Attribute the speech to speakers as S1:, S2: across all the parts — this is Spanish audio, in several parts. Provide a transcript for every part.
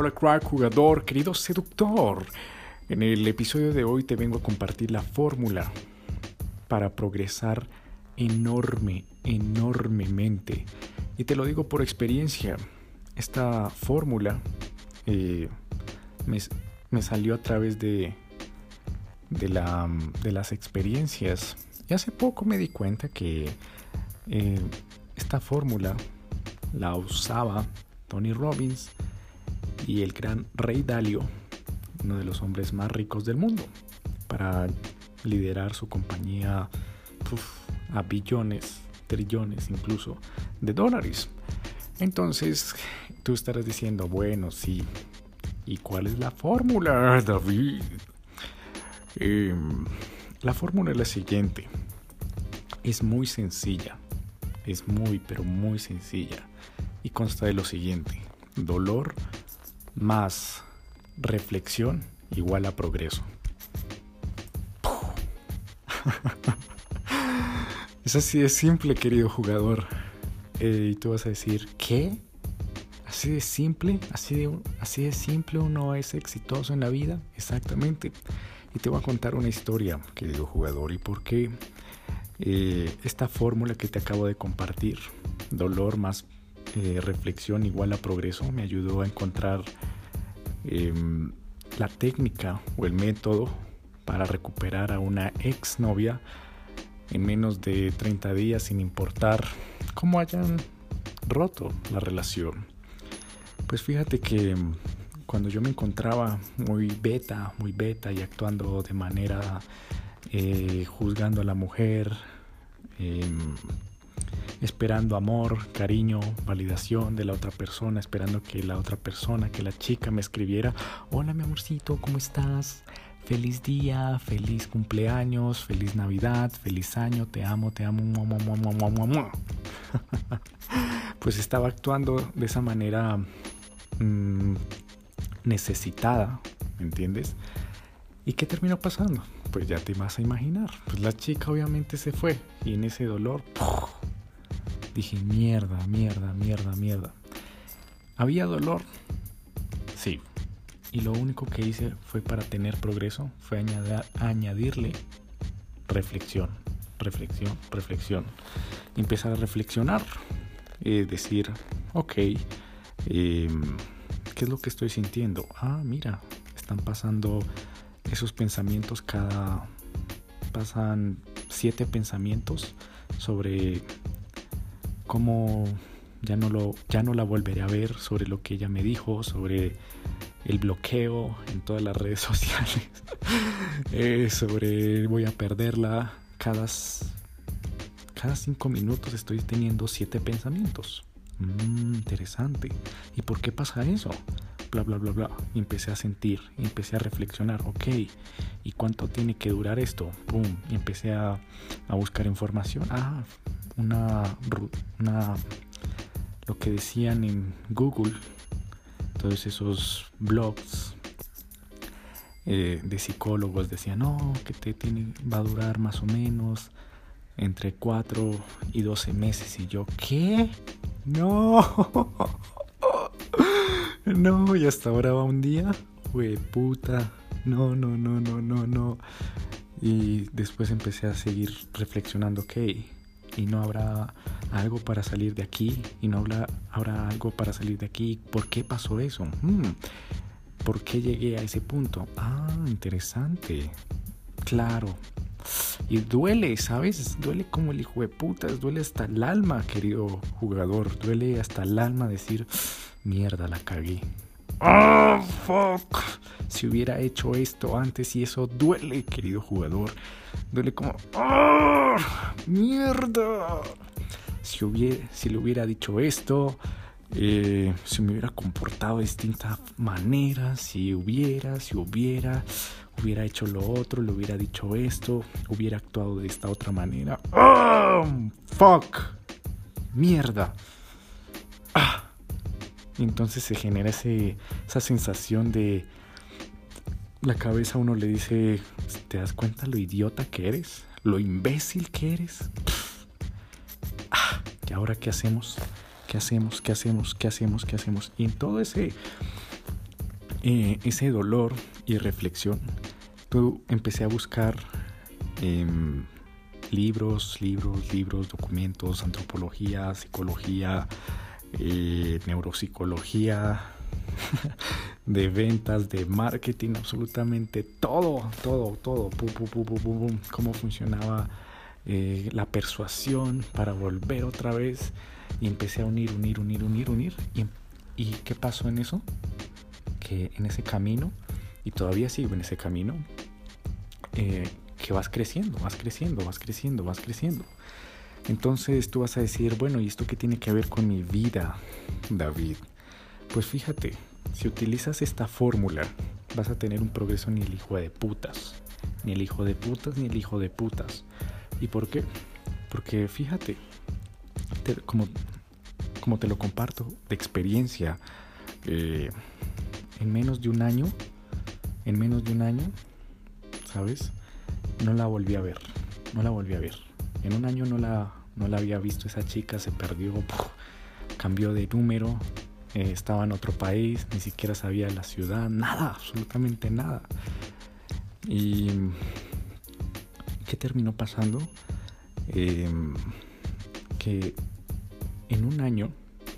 S1: Hola crack jugador, querido seductor. En el episodio de hoy te vengo a compartir la fórmula para progresar enorme, enormemente. Y te lo digo por experiencia. Esta fórmula eh, me, salió a través de, de, la, de, las experiencias. Y hace poco me di cuenta que eh, esta fórmula la usaba Tony Robbins y el gran Rey Dalio, uno de los hombres más ricos del mundo, para liderar su compañía a billones, trillones incluso de dólares. Entonces tú estarás diciendo, bueno, sí, ¿y cuál es la fórmula, David? Em, la fórmula es la siguiente. Es muy sencilla. Es muy, pero muy sencilla. Y consta de lo siguiente. Dolor más reflexión igual a progreso. es así de simple, querido jugador. Eh, y tú vas a decir, ¿qué? Así de simple, así de, así de simple uno es exitoso en la vida. Exactamente. Y te voy a contar una historia, querido jugador, y por qué eh, esta fórmula que te acabo de compartir, dolor más reflexión igual a progreso, me ayudó a encontrar em, la técnica o el método para recuperar a una ex novia en menos de 30 días sin importar cómo hayan roto la relación. Pues fíjate que cuando yo me encontraba muy beta, muy beta y actuando de manera eh, juzgando a la mujer, em, esperando amor, cariño, validación de la otra persona, esperando que la otra persona, que la chica me escribiera, hola mi amorcito, ¿cómo estás? Feliz día, feliz cumpleaños, feliz Navidad, feliz año, te amo, te amo. pues estaba actuando de esa manera mmm, necesitada, ¿me entiendes? ¿Y qué terminó pasando? Pues ya te vas a imaginar. Pues la chica obviamente se fue y en ese dolor dije, mierda, mierda, mierda, mierda. ¿Había dolor? Sí. Y lo único que hice fue para tener progreso, fue añadirle reflexión, reflexión, reflexión. empezar a reflexionar, eh, decir, ok, em, ¿qué es lo que estoy sintiendo? Ah, mira, están pasando esos pensamientos cada... pasan siete pensamientos sobre cómo ya no, lo, ya no la volveré a ver, sobre lo que ella me dijo, sobre el bloqueo en todas las redes sociales, eh, sobre voy a perderla. Cada, cada cinco minutos estoy teniendo siete pensamientos. Mm, interesante. ¿Y por qué pasa eso? Bla, bla, bla, bla. Y empecé a sentir, empecé a reflexionar, ok, ¿y cuánto tiene que durar esto? Pum, y empecé a, a buscar información. Ah, una, una, lo que decían en Google, todos esos blogs eh, de psicólogos decían, no, que te tiene, va a durar más o menos entre 4 y 12 meses. Y yo, ¿qué? No. No, y hasta ahora va un día. Fue puta. No, no, no, no, no, no. Y después empecé a seguir reflexionando, ok, y no habrá algo para salir de aquí, y no habrá, habrá algo para salir de aquí. ¿Por qué pasó eso? Hmm, ¿Por qué llegué a ese punto? Ah, interesante. Claro. Y duele, ¿sabes? Duele como el hijo de putas, duele hasta el alma, querido jugador. Duele hasta el alma decir, mierda, la cagué. ¡Ah, fuck! Si hubiera hecho esto antes y eso duele, querido jugador. Duele como... ¡Ah! ¡Mierda! Si, hubiera, si le hubiera dicho esto, eh, si me hubiera comportado de distinta manera, si hubiera, si hubiera, hubiera hecho lo otro, le hubiera dicho esto, hubiera actuado de esta otra manera. ¡Ah! ¡Fuck! ¡Mierda! ¡Ah! Entonces se genera ese, esa sensación de la cabeza uno le dice, ¿te das cuenta lo idiota que eres? Lo imbécil que eres. Ah, ¿Y ahora qué hacemos? ¿Qué hacemos? ¿Qué hacemos? ¿Qué hacemos? ¿Qué hacemos? Y en todo ese eh, ese dolor y reflexión, tú empecé a buscar em, libros, libros, libros, documentos, antropología, psicología, eh, neuropsicología, de ventas, de marketing, absolutamente todo, todo, todo, cómo funcionaba eh, la persuasión para volver otra vez y empecé a unir, unir, unir, unir, unir. ¿Y, ¿Y qué pasó en eso? Que en ese camino, y todavía sigo en ese camino, eh, que vas creciendo, vas creciendo, vas creciendo, vas creciendo. Entonces tú vas a decir, bueno, ¿y esto qué tiene que ver con mi vida, David? Pues fíjate, si utilizas esta fórmula, vas a tener un progreso ni el hijo de putas. Ni el hijo de putas, ni el hijo de putas. ¿Y por qué? Porque fíjate, como, como te lo comparto de experiencia, eh, en menos de un año, en menos de un año, ¿sabes? No la volví a ver, no la volví a ver. En un año no la, no la había visto esa chica, se perdió, cambió de número, eh, estaba en otro país, ni siquiera sabía la ciudad, nada, absolutamente nada. ¿Y qué terminó pasando? Em, que en un año,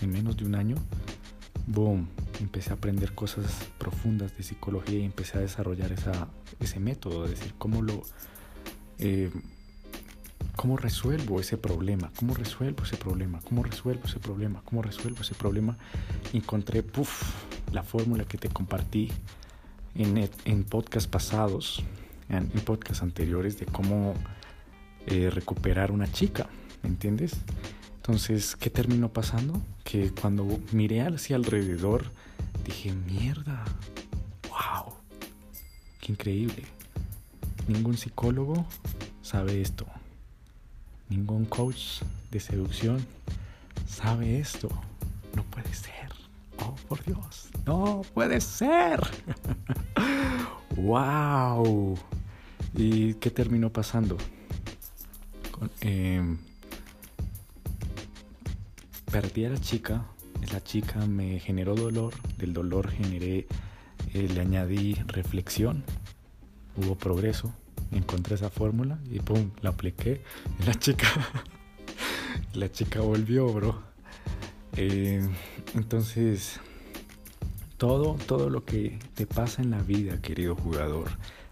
S1: en menos de un año, boom, empecé a aprender cosas profundas de psicología y empecé a desarrollar esa, ese método, decir, cómo lo... Eh, ¿Cómo resuelvo ese problema? ¿Cómo resuelvo ese problema? ¿Cómo resuelvo ese problema? ¿Cómo resuelvo ese problema? Encontré puff, la fórmula que te compartí en, en podcasts pasados, en, en podcasts anteriores, de cómo eh, recuperar una chica, ¿me entiendes? Entonces, ¿qué terminó pasando? Que cuando miré hacia alrededor, dije, mierda, wow, qué increíble. Ningún psicólogo sabe esto. Ningún coach de seducción sabe esto. No puede ser. Oh, por Dios. No puede ser. wow. ¿Y qué terminó pasando? Em, perdí a la chica. La chica me generó dolor. Del dolor generé, eh, le añadí reflexión. Hubo progreso encontré esa fórmula y pum, la apliqué. La chica, la chica volvió, bro. Eh, entonces, todo, todo lo que te pasa en la vida, querido jugador,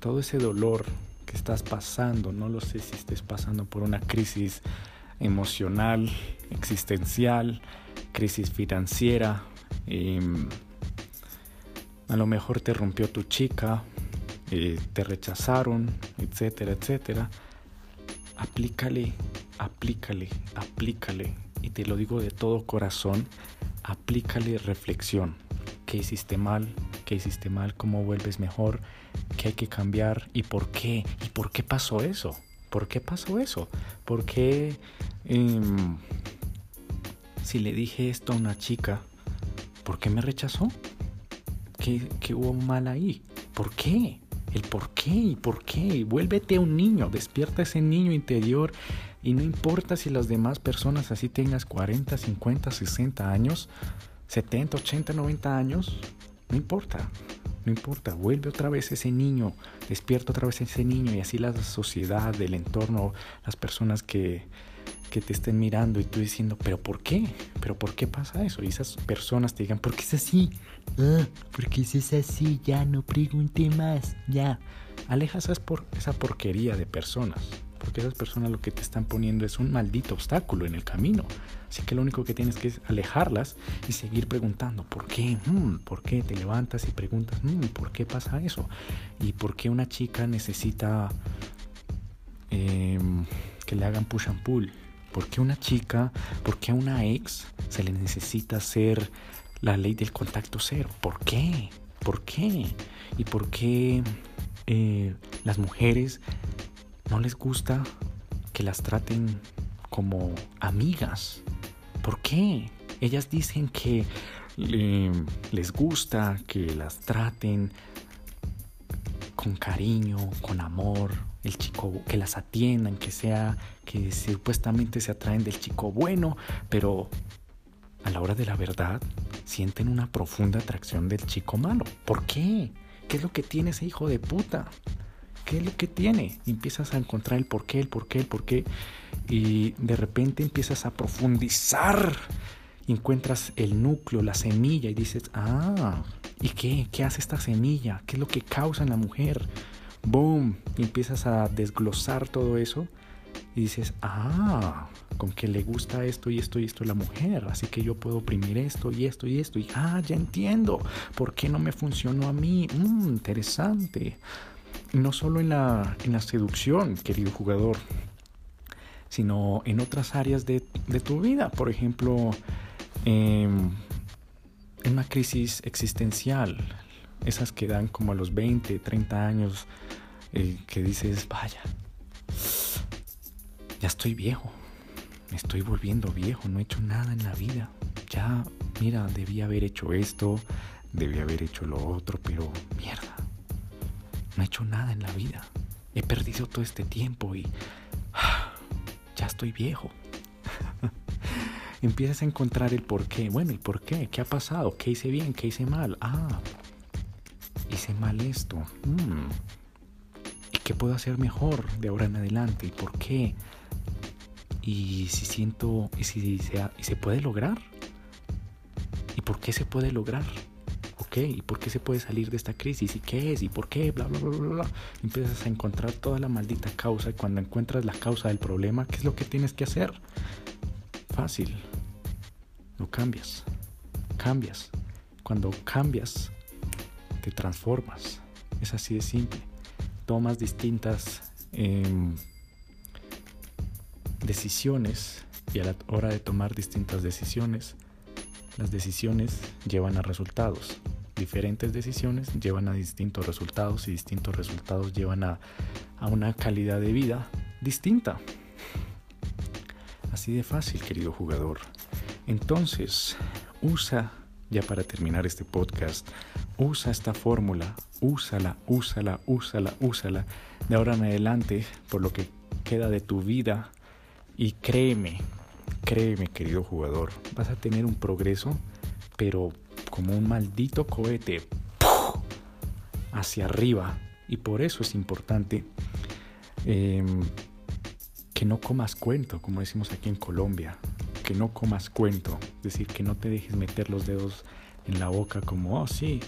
S1: todo ese dolor que estás pasando, no lo sé si estés pasando por una crisis emocional, existencial, crisis financiera, em, a lo mejor te rompió tu chica, eh, te rechazaron, etcétera, etcétera, aplícale, aplícale, aplícale, y te lo digo de todo corazón, aplícale reflexión. ¿Qué hiciste mal? ¿Qué hiciste mal? ¿Cómo vuelves mejor? ¿Qué hay que cambiar? ¿Y por qué? ¿Y por qué pasó eso? ¿Por qué pasó eso? ¿Por qué em, si le dije esto a una chica, ¿por qué me rechazó? ¿Qué, qué hubo mal ahí? ¿Por qué? El por qué y por qué. Vuélvete un niño, despierta ese niño interior y no importa si las demás personas así tengas 40, 50, 60 años, 70, 80, 90 años, no importa. No importa, vuelve otra vez ese niño, despierta otra vez ese niño y así la sociedad, el entorno, las personas que, que te estén mirando y tú diciendo, pero ¿por qué? ¿Pero por qué pasa eso? Y esas personas te digan, ¿por qué es así? Ah, porque es así, ya no pregunte más, ya. Aleja por, esa porquería de personas, porque esas personas lo que te están poniendo es un maldito obstáculo en el camino. Así que lo único que tienes que es alejarlas y seguir preguntando, ¿por qué? Hmm, ¿Por qué? Te levantas y preguntas, hmm, ¿por qué pasa eso? ¿Y por qué una chica necesita em, que le hagan push and pull? ¿Por qué una chica, por qué a una ex se le necesita hacer la ley del contacto cero? ¿Por qué? ¿Por qué? ¿Y por qué eh, las mujeres no les gusta que las traten como amigas? ¿Por qué? Ellas dicen que les gusta que las traten con cariño, con amor, el chico que las atiendan, que sea que supuestamente se atraen del chico bueno, pero a la hora de la verdad sienten una profunda atracción del chico malo. ¿Por qué? ¿Qué es lo que tiene ese hijo de puta? ¿Qué es lo que tiene? Empiezas a encontrar el por qué, el por qué, el por qué. Y de repente empiezas a profundizar. encuentras el núcleo, la semilla y dices, ah, ¿y qué? ¿Qué hace esta semilla? ¿Qué es lo que causa en la mujer? Boom. Empiezas a desglosar todo eso y dices, ah, con que le gusta esto y esto y esto a la mujer, así que yo puedo oprimir esto y esto y esto. Y ah, ya entiendo, ¿por qué no me funcionó a mí? Mm, interesante. No solo en la, en la seducción, querido jugador, sino en otras áreas de, tu vida. Por ejemplo, em, en una crisis existencial, esas que dan como a los 20, 30 años, eh, que dices, vaya, ya estoy viejo, me estoy volviendo viejo, no he hecho nada en la vida. Ya, mira, debía haber hecho esto, debía haber hecho lo otro, pero mierda, no he hecho nada en la vida. He perdido todo este tiempo y ya estoy viejo. Empiezas a encontrar el por qué. Bueno, ¿y por qué? ¿Qué ha pasado? ¿Qué hice bien? ¿Qué hice mal? Ah, hice mal esto. Mm. ¿Y qué puedo hacer mejor de ahora en adelante? ¿Y por qué? y si siento, y si se, y se puede lograr. ¿Y por qué se puede lograr? ¿Ok? ¿Y por qué se puede salir de esta crisis? ¿Y qué es? ¿Y por qué? Bla, bla, bla, bla, bla. Empiezas a encontrar toda la maldita causa y cuando encuentras la causa del problema, ¿qué es lo que tienes que hacer? Fácil. Lo cambias. Cambias. Cuando cambias, te transformas. Es así de simple. Tomas distintas... Eh, decisiones y a la hora de tomar distintas decisiones, las decisiones llevan a resultados. Diferentes decisiones llevan a distintos resultados y distintos resultados llevan a, a una calidad de vida distinta. Así de fácil, querido jugador. Entonces, usa, ya para terminar este podcast, usa esta fórmula, úsala, úsala, úsala, úsala, de ahora en adelante, por lo que queda de tu vida, y créeme, créeme querido jugador, vas a tener un progreso, pero como un maldito cohete hacia arriba. Y por eso es importante em, que no comas cuento, como decimos aquí en Colombia, no comas cuento, es decir, que no te dejes meter los dedos en la boca como, oh sí,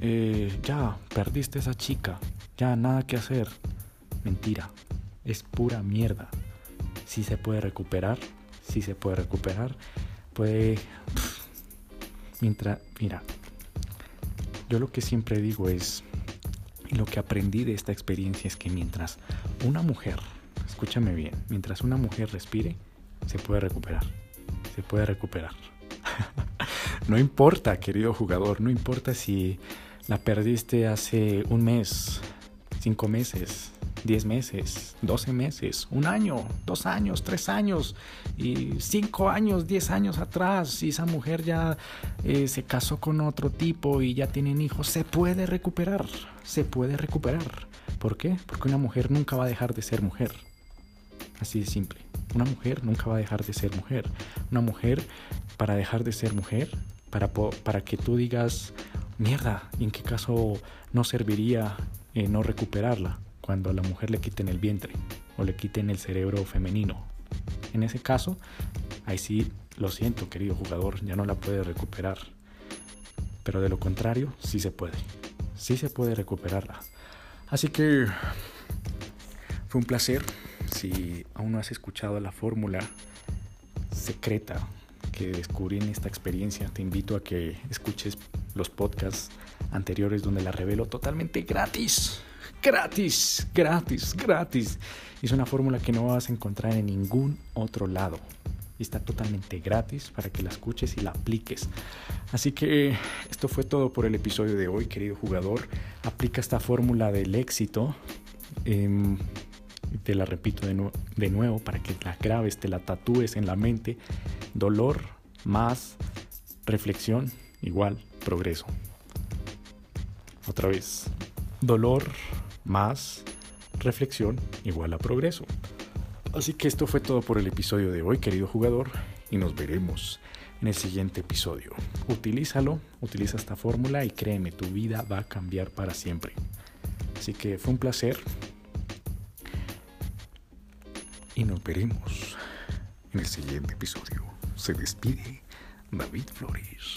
S1: eh, ya, perdiste esa chica, ya nada que hacer. Mentira, es pura mierda. Si se puede recuperar, si se puede recuperar, puede... Mientras, mira, yo lo que siempre digo es, y lo que aprendí de esta experiencia es que mientras una mujer, escúchame bien, mientras una mujer respire, se puede recuperar, se puede recuperar. no importa, querido jugador, no importa si la perdiste hace un mes, cinco meses, 10 meses, 12 meses, un año, dos años, tres años y cinco años, 10 años atrás, si esa mujer ya eh, se casó con otro tipo y ya tienen hijos, se puede recuperar, se puede recuperar. ¿Por qué? Porque una mujer nunca va a dejar de ser mujer. Así de simple. Una mujer nunca va a dejar de ser mujer. Una mujer, para dejar de ser mujer, para, para que tú digas, mierda, ¿y en qué caso no serviría eh, no recuperarla? cuando a la mujer le quiten el vientre o le quiten el cerebro femenino. En ese caso, ahí sí, lo siento querido jugador, ya no la puede recuperar. Pero de lo contrario, sí se puede. Sí se puede recuperarla. Así que fue un placer. Si aún no has escuchado la fórmula secreta que descubrí en esta experiencia, te invito a que escuches los podcasts anteriores donde la revelo totalmente gratis gratis, gratis, gratis. Es una fórmula que no vas a encontrar en ningún otro lado. Está totalmente gratis para que la escuches y la apliques. Así que esto fue todo por el episodio de hoy, querido jugador. Aplica esta fórmula del éxito. Em, te la repito de, nuevo para que la grabes, te la tatúes en la mente. Dolor más reflexión igual progreso. Otra vez, dolor más reflexión igual a progreso. Así que esto fue todo por el episodio de hoy, querido jugador, y nos veremos en el siguiente episodio. Utilízalo, utiliza esta fórmula y créeme, tu vida va a cambiar para siempre. Así que fue un placer y nos veremos en el siguiente episodio. Se despide David Flores.